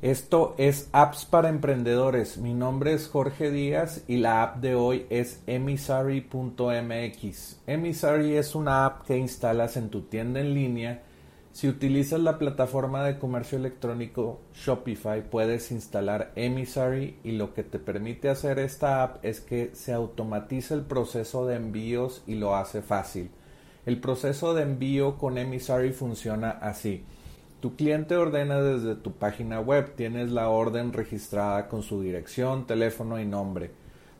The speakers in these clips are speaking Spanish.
Esto es Apps para Emprendedores. Mi nombre es Jorge Díaz y la app de hoy es emisary.mx. Emisary es una app que instalas en tu tienda en línea. Si utilizas la plataforma de comercio electrónico Shopify, puedes instalar Emisary y lo que te permite hacer esta app es que se automatiza el proceso de envíos y lo hace fácil. El proceso de envío con Emisary funciona así. Tu cliente ordena desde tu página web, tienes la orden registrada con su dirección, teléfono y nombre.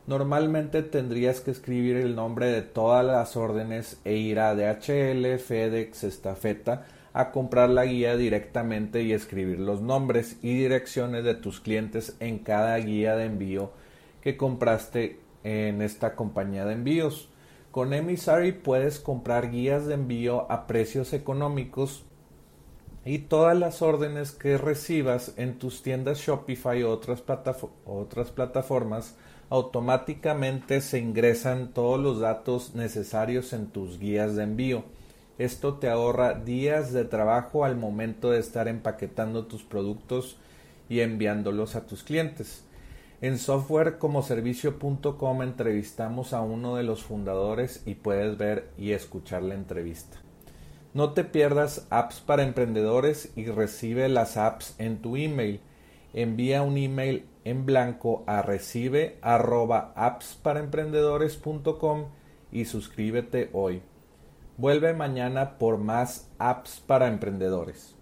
Normalmente tendrías que escribir el nombre de todas las órdenes e ir a DHL, FedEx, Estafeta a comprar la guía directamente y escribir los nombres y direcciones de tus clientes en cada guía de envío que compraste en esta compañía de envíos. Con Emisary puedes comprar guías de envío a precios económicos y todas las órdenes que recibas en tus tiendas Shopify o otras, otras plataformas automáticamente se ingresan todos los datos necesarios en tus guías de envío. Esto te ahorra días de trabajo al momento de estar empaquetando tus productos y enviándolos a tus clientes. En softwarecomoservicio.com entrevistamos a uno de los fundadores y puedes ver y escuchar la entrevista. No te pierdas apps para emprendedores y recibe las apps en tu email. Envía un email en blanco a recibe arroba y suscríbete hoy. Vuelve mañana por más apps para emprendedores.